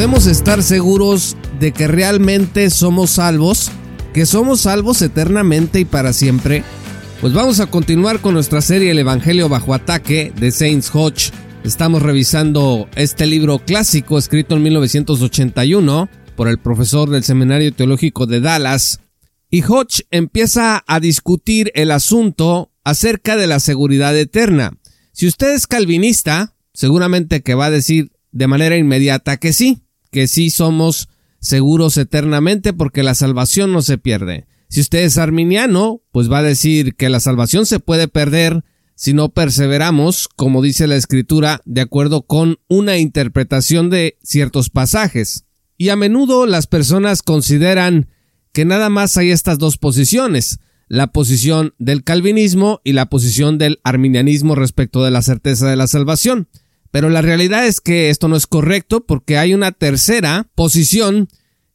Podemos estar seguros de que realmente somos salvos, que somos salvos eternamente y para siempre? Pues vamos a continuar con nuestra serie El Evangelio bajo ataque de Saints Hodge. Estamos revisando este libro clásico escrito en 1981 por el profesor del Seminario Teológico de Dallas. Y Hodge empieza a discutir el asunto acerca de la seguridad eterna. Si usted es calvinista, seguramente que va a decir de manera inmediata que sí, que sí somos seguros eternamente porque la salvación no se pierde. Si usted es arminiano, pues va a decir que la salvación se puede perder si no perseveramos, como dice la escritura, de acuerdo con una interpretación de ciertos pasajes. Y a menudo las personas consideran que nada más hay estas dos posiciones, la posición del calvinismo y la posición del arminianismo respecto de la certeza de la salvación. Pero la realidad es que esto no es correcto porque hay una tercera posición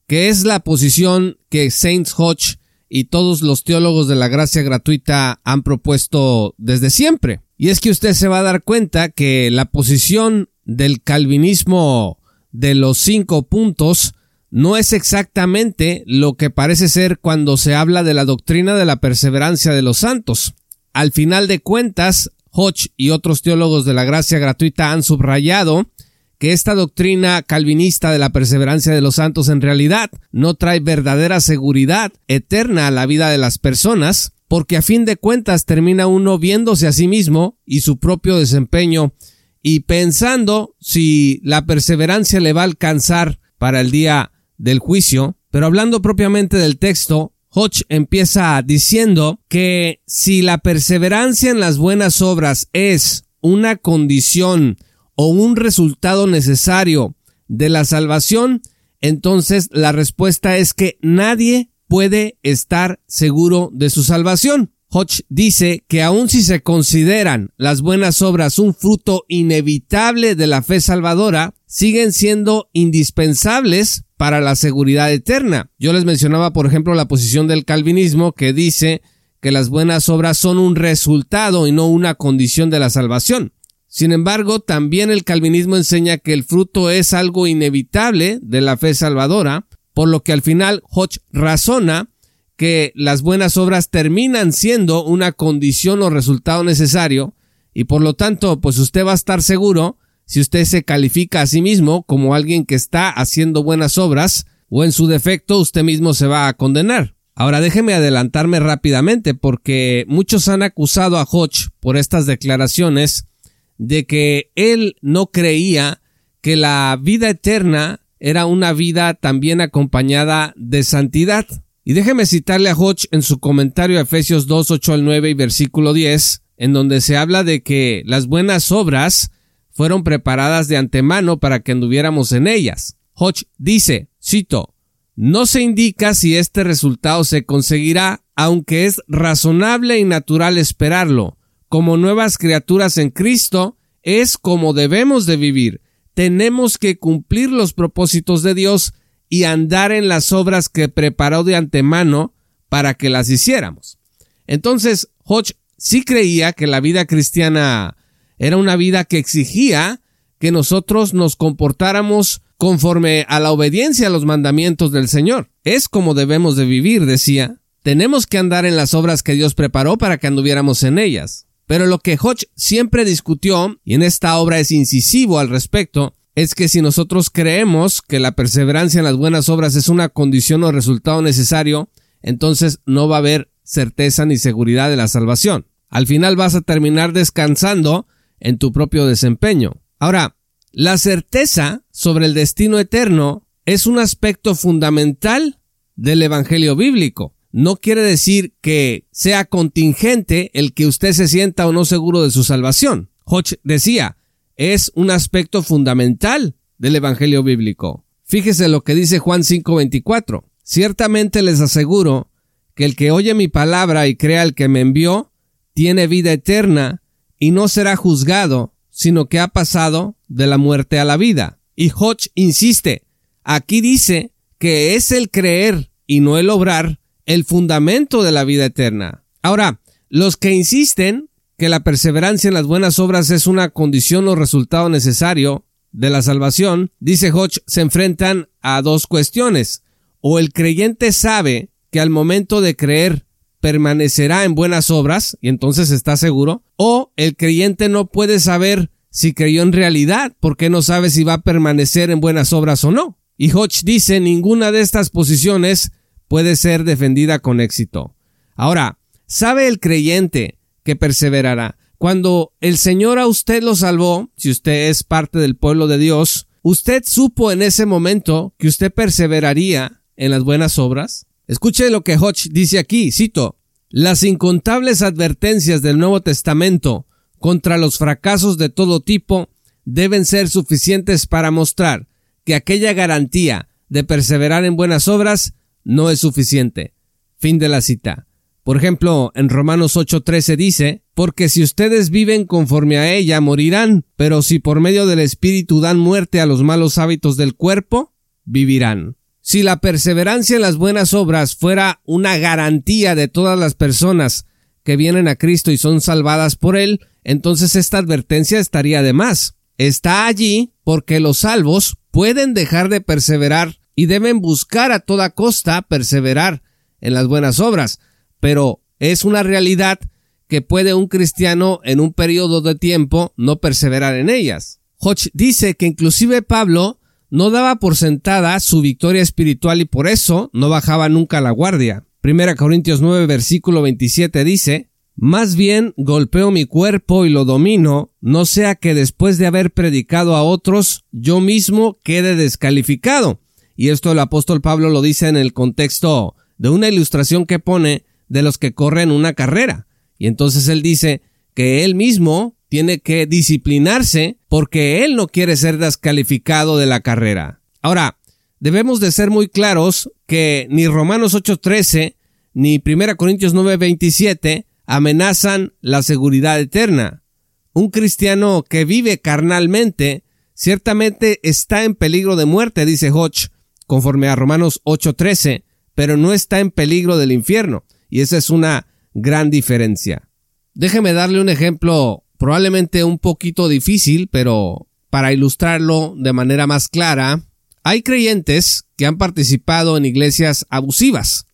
que es la posición que Saints Hodge y todos los teólogos de la gracia gratuita han propuesto desde siempre. Y es que usted se va a dar cuenta que la posición del calvinismo de los cinco puntos no es exactamente lo que parece ser cuando se habla de la doctrina de la perseverancia de los santos. Al final de cuentas, Hodge y otros teólogos de la gracia gratuita han subrayado que esta doctrina calvinista de la perseverancia de los santos en realidad no trae verdadera seguridad eterna a la vida de las personas, porque a fin de cuentas termina uno viéndose a sí mismo y su propio desempeño y pensando si la perseverancia le va a alcanzar para el día del juicio, pero hablando propiamente del texto, Hodge empieza diciendo que si la perseverancia en las buenas obras es una condición o un resultado necesario de la salvación, entonces la respuesta es que nadie puede estar seguro de su salvación. Hodge dice que aun si se consideran las buenas obras un fruto inevitable de la fe salvadora, siguen siendo indispensables para la seguridad eterna. Yo les mencionaba, por ejemplo, la posición del calvinismo que dice que las buenas obras son un resultado y no una condición de la salvación. Sin embargo, también el calvinismo enseña que el fruto es algo inevitable de la fe salvadora, por lo que al final Hodge razona que las buenas obras terminan siendo una condición o resultado necesario, y por lo tanto, pues usted va a estar seguro si usted se califica a sí mismo como alguien que está haciendo buenas obras, o en su defecto usted mismo se va a condenar. Ahora déjeme adelantarme rápidamente porque muchos han acusado a Hodge por estas declaraciones de que él no creía que la vida eterna era una vida también acompañada de santidad. Y déjeme citarle a Hodge en su comentario a Efesios 2, 8 al 9 y versículo 10, en donde se habla de que las buenas obras fueron preparadas de antemano para que anduviéramos en ellas. Hodge dice, cito, no se indica si este resultado se conseguirá, aunque es razonable y natural esperarlo. Como nuevas criaturas en Cristo, es como debemos de vivir. Tenemos que cumplir los propósitos de Dios y andar en las obras que preparó de antemano para que las hiciéramos. Entonces, Hodge sí creía que la vida cristiana era una vida que exigía que nosotros nos comportáramos conforme a la obediencia a los mandamientos del Señor. Es como debemos de vivir, decía. Tenemos que andar en las obras que Dios preparó para que anduviéramos en ellas. Pero lo que Hodge siempre discutió, y en esta obra es incisivo al respecto, es que si nosotros creemos que la perseverancia en las buenas obras es una condición o resultado necesario, entonces no va a haber certeza ni seguridad de la salvación. Al final vas a terminar descansando en tu propio desempeño. Ahora, la certeza sobre el destino eterno es un aspecto fundamental del Evangelio bíblico. No quiere decir que sea contingente el que usted se sienta o no seguro de su salvación. Hodge decía, es un aspecto fundamental del Evangelio bíblico. Fíjese lo que dice Juan 5:24. Ciertamente les aseguro que el que oye mi palabra y crea al que me envió, tiene vida eterna y no será juzgado, sino que ha pasado de la muerte a la vida. Y Hodge insiste, aquí dice que es el creer y no el obrar el fundamento de la vida eterna. Ahora, los que insisten que la perseverancia en las buenas obras es una condición o resultado necesario de la salvación, dice Hodge, se enfrentan a dos cuestiones. O el creyente sabe que al momento de creer permanecerá en buenas obras y entonces está seguro, o el creyente no puede saber si creyó en realidad porque no sabe si va a permanecer en buenas obras o no. Y Hodge dice ninguna de estas posiciones puede ser defendida con éxito. Ahora, ¿sabe el creyente que perseverará? Cuando el Señor a usted lo salvó, si usted es parte del pueblo de Dios, ¿usted supo en ese momento que usted perseveraría en las buenas obras? Escuche lo que Hodge dice aquí, cito, las incontables advertencias del Nuevo Testamento contra los fracasos de todo tipo deben ser suficientes para mostrar que aquella garantía de perseverar en buenas obras no es suficiente. Fin de la cita. Por ejemplo, en Romanos 8:13 dice, porque si ustedes viven conforme a ella, morirán, pero si por medio del Espíritu dan muerte a los malos hábitos del cuerpo, vivirán. Si la perseverancia en las buenas obras fuera una garantía de todas las personas que vienen a Cristo y son salvadas por Él, entonces esta advertencia estaría de más. Está allí porque los salvos pueden dejar de perseverar y deben buscar a toda costa perseverar en las buenas obras, pero es una realidad que puede un cristiano en un periodo de tiempo no perseverar en ellas. Hodge dice que inclusive Pablo no daba por sentada su victoria espiritual y por eso no bajaba nunca la guardia. Primera Corintios 9 versículo 27 dice, más bien golpeo mi cuerpo y lo domino, no sea que después de haber predicado a otros, yo mismo quede descalificado. Y esto el apóstol Pablo lo dice en el contexto de una ilustración que pone de los que corren una carrera. Y entonces él dice que él mismo tiene que disciplinarse porque él no quiere ser descalificado de la carrera. Ahora, debemos de ser muy claros que ni Romanos 8:13 ni 1 Corintios 9:27 amenazan la seguridad eterna. Un cristiano que vive carnalmente ciertamente está en peligro de muerte, dice Hodge, conforme a Romanos 8:13, pero no está en peligro del infierno, y esa es una gran diferencia. Déjeme darle un ejemplo probablemente un poquito difícil, pero para ilustrarlo de manera más clara, hay creyentes que han participado en iglesias abusivas,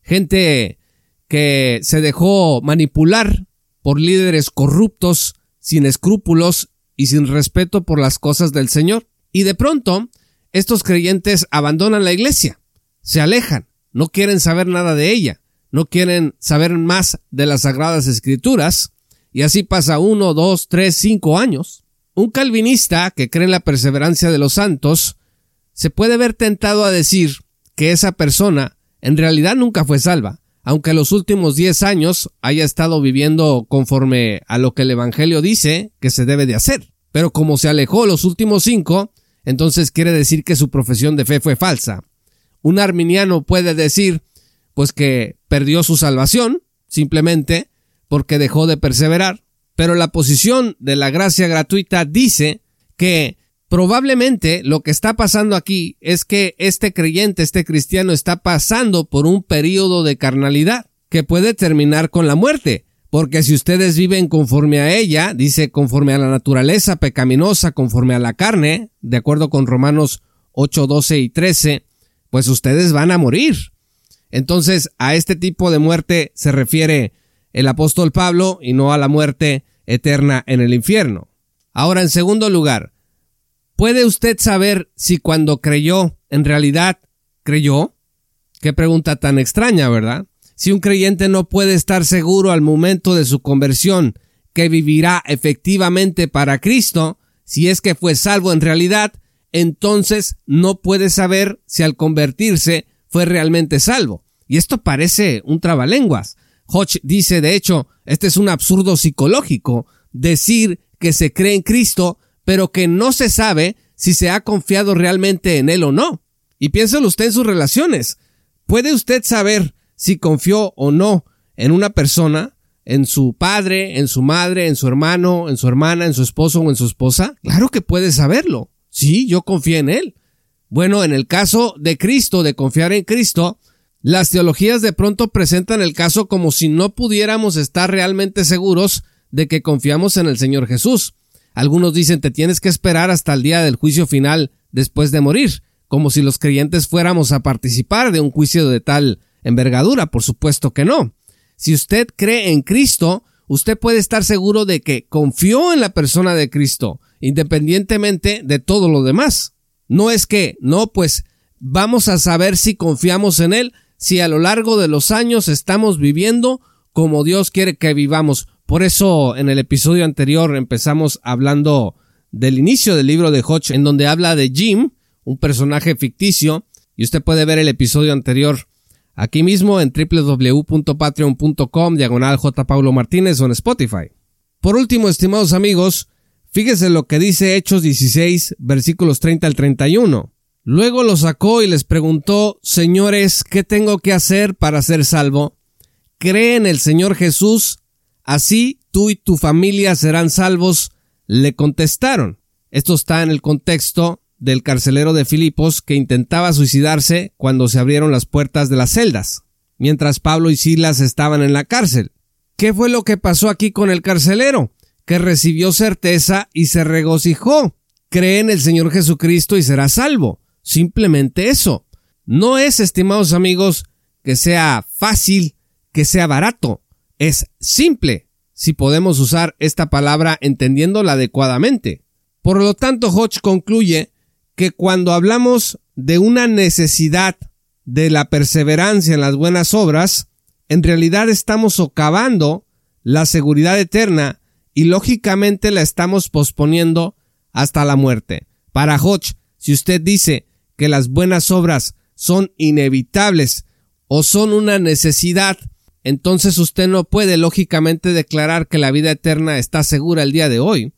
gente que se dejó manipular por líderes corruptos, sin escrúpulos y sin respeto por las cosas del Señor. Y de pronto, estos creyentes abandonan la iglesia, se alejan, no quieren saber nada de ella, no quieren saber más de las sagradas escrituras, y así pasa uno, dos, tres, cinco años. Un calvinista que cree en la perseverancia de los santos se puede ver tentado a decir que esa persona en realidad nunca fue salva, aunque los últimos diez años haya estado viviendo conforme a lo que el Evangelio dice que se debe de hacer. Pero como se alejó los últimos cinco, entonces quiere decir que su profesión de fe fue falsa. Un arminiano puede decir, pues que perdió su salvación, simplemente, porque dejó de perseverar, pero la posición de la gracia gratuita dice que probablemente lo que está pasando aquí es que este creyente, este cristiano está pasando por un periodo de carnalidad que puede terminar con la muerte, porque si ustedes viven conforme a ella, dice conforme a la naturaleza pecaminosa, conforme a la carne, de acuerdo con Romanos 8, 12 y 13, pues ustedes van a morir. Entonces, a este tipo de muerte se refiere el apóstol Pablo y no a la muerte eterna en el infierno. Ahora, en segundo lugar, ¿puede usted saber si cuando creyó en realidad creyó? Qué pregunta tan extraña, ¿verdad? Si un creyente no puede estar seguro al momento de su conversión que vivirá efectivamente para Cristo, si es que fue salvo en realidad, entonces no puede saber si al convertirse fue realmente salvo. Y esto parece un trabalenguas. Hodge dice, de hecho, este es un absurdo psicológico, decir que se cree en Cristo, pero que no se sabe si se ha confiado realmente en él o no. Y piénselo usted en sus relaciones. ¿Puede usted saber si confió o no en una persona, en su padre, en su madre, en su hermano, en su hermana, en su esposo o en su esposa? Claro que puede saberlo. Sí, yo confié en él. Bueno, en el caso de Cristo, de confiar en Cristo, las teologías de pronto presentan el caso como si no pudiéramos estar realmente seguros de que confiamos en el Señor Jesús. Algunos dicen te tienes que esperar hasta el día del juicio final después de morir, como si los creyentes fuéramos a participar de un juicio de tal envergadura. Por supuesto que no. Si usted cree en Cristo, usted puede estar seguro de que confió en la persona de Cristo, independientemente de todo lo demás. No es que, no, pues vamos a saber si confiamos en Él, si a lo largo de los años estamos viviendo como Dios quiere que vivamos. Por eso en el episodio anterior empezamos hablando del inicio del libro de Hodge en donde habla de Jim, un personaje ficticio, y usted puede ver el episodio anterior aquí mismo en www.patreon.com diagonal J. Paulo Martínez o en Spotify. Por último, estimados amigos, fíjese lo que dice Hechos 16, versículos 30 al 31. Luego los sacó y les preguntó, Señores, ¿qué tengo que hacer para ser salvo? Cree en el Señor Jesús, así tú y tu familia serán salvos. Le contestaron. Esto está en el contexto del carcelero de Filipos que intentaba suicidarse cuando se abrieron las puertas de las celdas, mientras Pablo y Silas estaban en la cárcel. ¿Qué fue lo que pasó aquí con el carcelero? Que recibió certeza y se regocijó. Cree en el Señor Jesucristo y será salvo. Simplemente eso. No es, estimados amigos, que sea fácil, que sea barato. Es simple, si podemos usar esta palabra entendiéndola adecuadamente. Por lo tanto, Hodge concluye que cuando hablamos de una necesidad de la perseverancia en las buenas obras, en realidad estamos socavando la seguridad eterna y lógicamente la estamos posponiendo hasta la muerte. Para Hodge, si usted dice que las buenas obras son inevitables o son una necesidad, entonces usted no puede lógicamente declarar que la vida eterna está segura el día de hoy,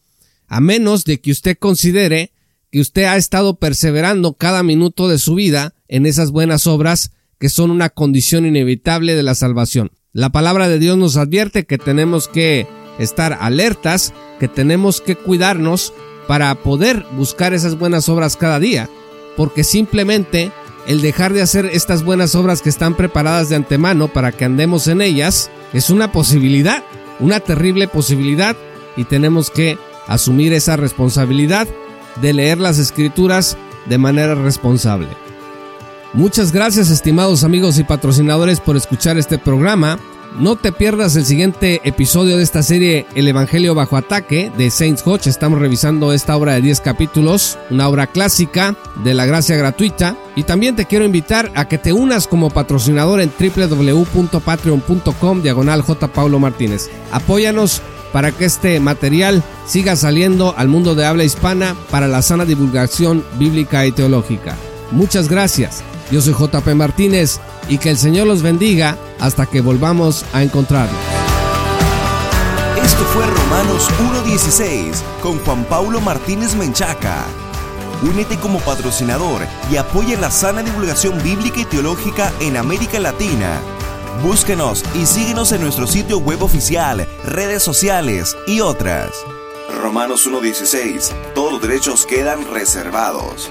a menos de que usted considere que usted ha estado perseverando cada minuto de su vida en esas buenas obras que son una condición inevitable de la salvación. La palabra de Dios nos advierte que tenemos que estar alertas, que tenemos que cuidarnos para poder buscar esas buenas obras cada día porque simplemente el dejar de hacer estas buenas obras que están preparadas de antemano para que andemos en ellas es una posibilidad, una terrible posibilidad y tenemos que asumir esa responsabilidad de leer las escrituras de manera responsable. Muchas gracias estimados amigos y patrocinadores por escuchar este programa. No te pierdas el siguiente episodio de esta serie El Evangelio bajo ataque de Saints Hodge. Estamos revisando esta obra de 10 capítulos, una obra clásica de la gracia gratuita. Y también te quiero invitar a que te unas como patrocinador en www.patreon.com diagonal J. Paulo Martínez. Apóyanos para que este material siga saliendo al mundo de habla hispana para la sana divulgación bíblica y teológica. Muchas gracias. Yo soy JP Martínez y que el Señor los bendiga hasta que volvamos a encontrarnos. Esto fue Romanos 1.16 con Juan Paulo Martínez Menchaca. Únete como patrocinador y apoya la sana divulgación bíblica y teológica en América Latina. Búsquenos y síguenos en nuestro sitio web oficial, redes sociales y otras. Romanos 1.16. Todos los derechos quedan reservados.